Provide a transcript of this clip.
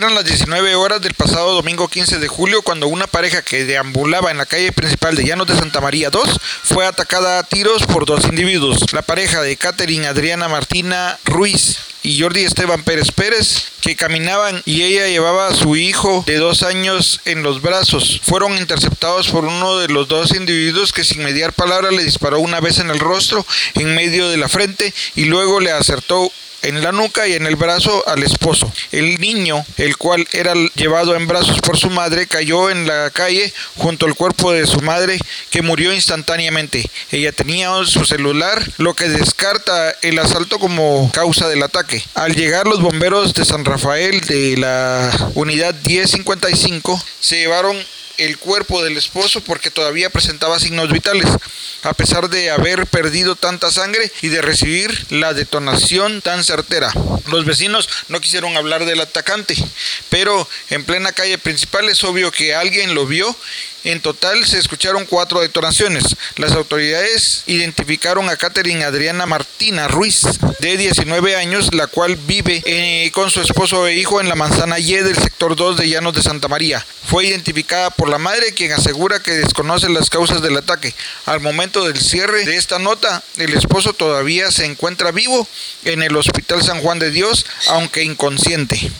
Eran las 19 horas del pasado domingo 15 de julio cuando una pareja que deambulaba en la calle principal de Llanos de Santa María 2 fue atacada a tiros por dos individuos. La pareja de Catherine Adriana Martina Ruiz y Jordi Esteban Pérez Pérez, que caminaban y ella llevaba a su hijo de dos años en los brazos. Fueron interceptados por uno de los dos individuos que sin mediar palabra le disparó una vez en el rostro, en medio de la frente y luego le acertó en la nuca y en el brazo al esposo. El niño, el cual era llevado en brazos por su madre, cayó en la calle junto al cuerpo de su madre, que murió instantáneamente. Ella tenía su celular, lo que descarta el asalto como causa del ataque. Al llegar los bomberos de San Rafael de la unidad 1055 se llevaron el cuerpo del esposo porque todavía presentaba signos vitales, a pesar de haber perdido tanta sangre y de recibir la detonación tan certera. Los vecinos no quisieron hablar del atacante, pero en plena calle principal es obvio que alguien lo vio en total se escucharon cuatro detonaciones. Las autoridades identificaron a Catherine Adriana Martina Ruiz, de 19 años, la cual vive eh, con su esposo e hijo en la manzana Y del sector 2 de Llanos de Santa María. Fue identificada por la madre, quien asegura que desconoce las causas del ataque. Al momento del cierre de esta nota, el esposo todavía se encuentra vivo en el Hospital San Juan de Dios, aunque inconsciente.